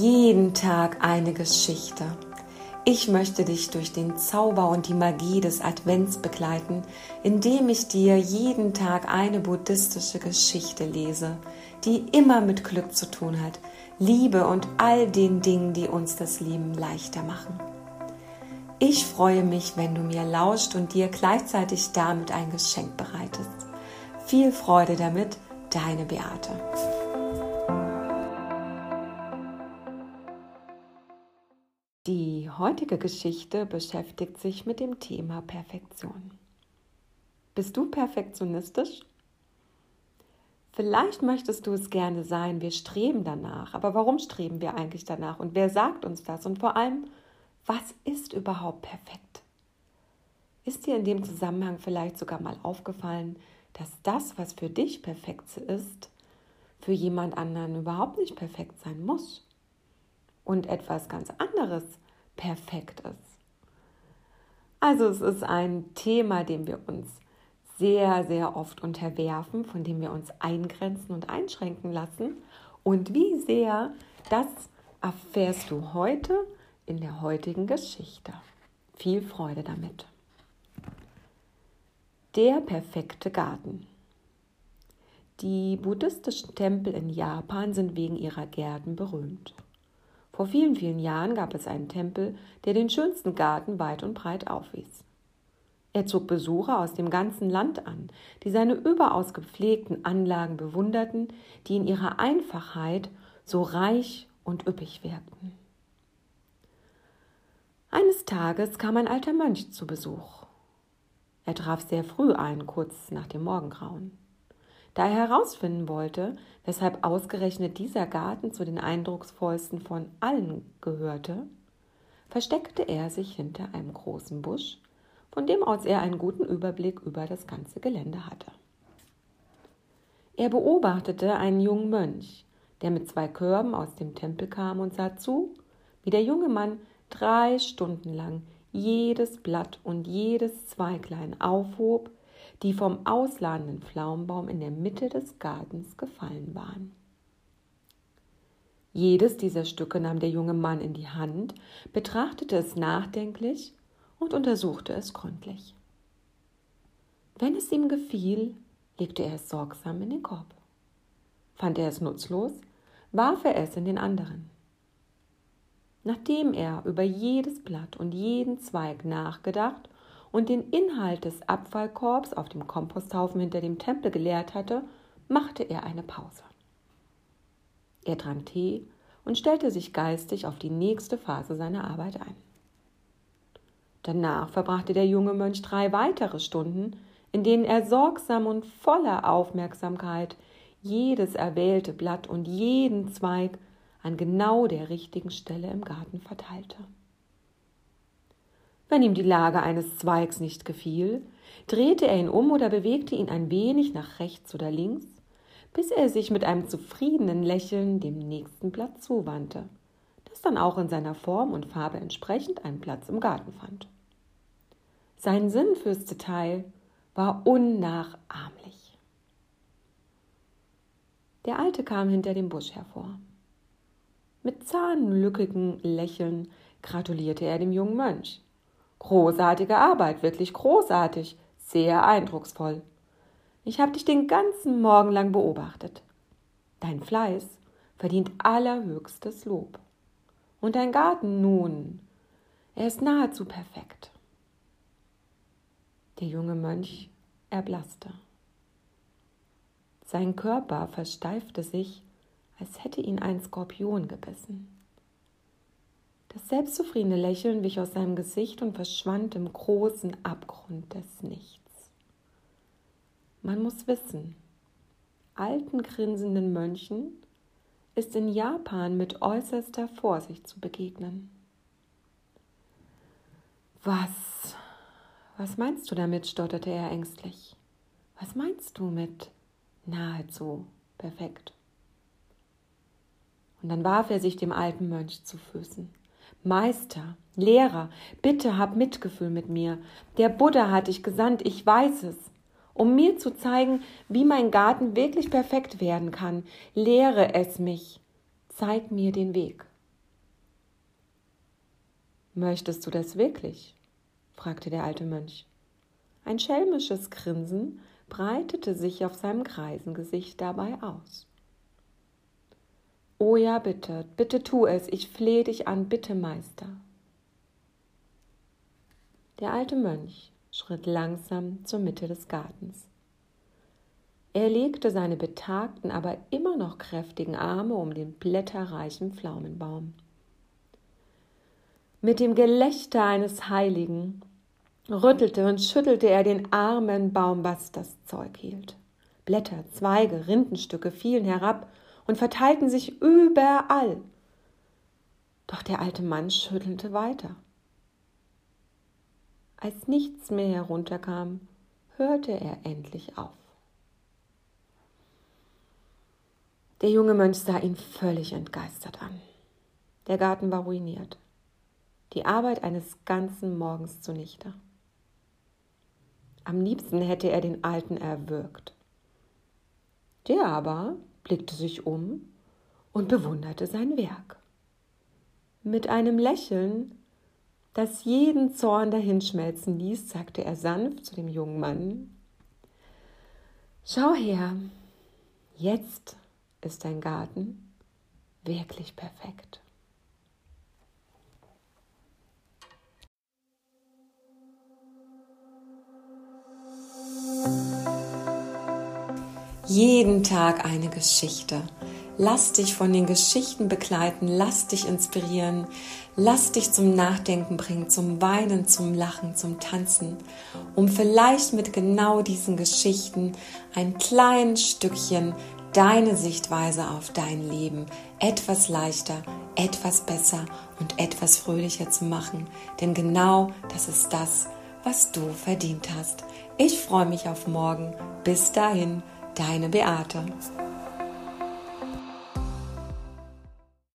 Jeden Tag eine Geschichte. Ich möchte dich durch den Zauber und die Magie des Advents begleiten, indem ich dir jeden Tag eine buddhistische Geschichte lese, die immer mit Glück zu tun hat, Liebe und all den Dingen, die uns das Leben leichter machen. Ich freue mich, wenn du mir lauscht und dir gleichzeitig damit ein Geschenk bereitest. Viel Freude damit, deine Beate. Heutige Geschichte beschäftigt sich mit dem Thema Perfektion. Bist du perfektionistisch? Vielleicht möchtest du es gerne sein, wir streben danach, aber warum streben wir eigentlich danach und wer sagt uns das und vor allem, was ist überhaupt perfekt? Ist dir in dem Zusammenhang vielleicht sogar mal aufgefallen, dass das, was für dich perfekt ist, für jemand anderen überhaupt nicht perfekt sein muss und etwas ganz anderes perfekt ist? Also es ist ein Thema, dem wir uns sehr, sehr oft unterwerfen, von dem wir uns eingrenzen und einschränken lassen. Und wie sehr, das erfährst du heute in der heutigen Geschichte. Viel Freude damit. Der perfekte Garten. Die buddhistischen Tempel in Japan sind wegen ihrer Gärten berühmt. Vor vielen, vielen Jahren gab es einen Tempel, der den schönsten Garten weit und breit aufwies. Er zog Besucher aus dem ganzen Land an, die seine überaus gepflegten Anlagen bewunderten, die in ihrer Einfachheit so reich und üppig wirkten. Eines Tages kam ein alter Mönch zu Besuch. Er traf sehr früh ein, kurz nach dem Morgengrauen. Da er herausfinden wollte, weshalb ausgerechnet dieser Garten zu den eindrucksvollsten von allen gehörte, versteckte er sich hinter einem großen Busch, von dem aus er einen guten Überblick über das ganze Gelände hatte. Er beobachtete einen jungen Mönch, der mit zwei Körben aus dem Tempel kam und sah zu, wie der junge Mann drei Stunden lang jedes Blatt und jedes Zweiglein aufhob, die vom ausladenden Pflaumenbaum in der Mitte des Gartens gefallen waren. Jedes dieser Stücke nahm der junge Mann in die Hand, betrachtete es nachdenklich und untersuchte es gründlich. Wenn es ihm gefiel, legte er es sorgsam in den Korb. Fand er es nutzlos, warf er es in den anderen. Nachdem er über jedes Blatt und jeden Zweig nachgedacht und den Inhalt des Abfallkorbs auf dem Komposthaufen hinter dem Tempel geleert hatte, machte er eine Pause. Er trank Tee und stellte sich geistig auf die nächste Phase seiner Arbeit ein. Danach verbrachte der junge Mönch drei weitere Stunden, in denen er sorgsam und voller Aufmerksamkeit jedes erwählte Blatt und jeden Zweig an genau der richtigen Stelle im Garten verteilte. Wenn ihm die Lage eines Zweigs nicht gefiel, drehte er ihn um oder bewegte ihn ein wenig nach rechts oder links, bis er sich mit einem zufriedenen Lächeln dem nächsten Blatt zuwandte, das dann auch in seiner Form und Farbe entsprechend einen Platz im Garten fand. Sein Sinn fürs Detail war unnachahmlich. Der Alte kam hinter dem Busch hervor. Mit zahnlückigem Lächeln gratulierte er dem jungen Mönch. Großartige Arbeit, wirklich großartig, sehr eindrucksvoll. Ich habe dich den ganzen Morgen lang beobachtet. Dein Fleiß verdient allerhöchstes Lob. Und dein Garten nun, er ist nahezu perfekt. Der junge Mönch erblasste. Sein Körper versteifte sich als hätte ihn ein Skorpion gebissen. Das selbstzufriedene Lächeln wich aus seinem Gesicht und verschwand im großen Abgrund des Nichts. Man muss wissen, alten grinsenden Mönchen ist in Japan mit äußerster Vorsicht zu begegnen. Was, was meinst du damit? stotterte er ängstlich. Was meinst du mit nahezu perfekt? Und dann warf er sich dem alten Mönch zu Füßen. Meister, Lehrer, bitte hab Mitgefühl mit mir. Der Buddha hat dich gesandt, ich weiß es. Um mir zu zeigen, wie mein Garten wirklich perfekt werden kann, lehre es mich. Zeig mir den Weg. Möchtest du das wirklich? fragte der alte Mönch. Ein schelmisches Grinsen breitete sich auf seinem Greisengesicht dabei aus. Oh ja, bitte, bitte tu es, ich flehe dich an, bitte, Meister. Der alte Mönch schritt langsam zur Mitte des Gartens. Er legte seine betagten, aber immer noch kräftigen Arme um den blätterreichen Pflaumenbaum. Mit dem Gelächter eines Heiligen rüttelte und schüttelte er den armen Baum, was das Zeug hielt. Blätter, Zweige, Rindenstücke fielen herab und verteilten sich überall. Doch der alte Mann schüttelte weiter. Als nichts mehr herunterkam, hörte er endlich auf. Der junge Mönch sah ihn völlig entgeistert an. Der Garten war ruiniert. Die Arbeit eines ganzen Morgens zunichte. Am liebsten hätte er den Alten erwürgt. Der aber blickte sich um und bewunderte sein Werk. Mit einem Lächeln, das jeden Zorn dahinschmelzen ließ, sagte er sanft zu dem jungen Mann Schau her, jetzt ist dein Garten wirklich perfekt. Jeden Tag eine Geschichte. Lass dich von den Geschichten begleiten, lass dich inspirieren, lass dich zum Nachdenken bringen, zum Weinen, zum Lachen, zum Tanzen, um vielleicht mit genau diesen Geschichten ein kleines Stückchen deine Sichtweise auf dein Leben etwas leichter, etwas besser und etwas fröhlicher zu machen. Denn genau das ist das, was du verdient hast. Ich freue mich auf morgen. Bis dahin, deine Beate.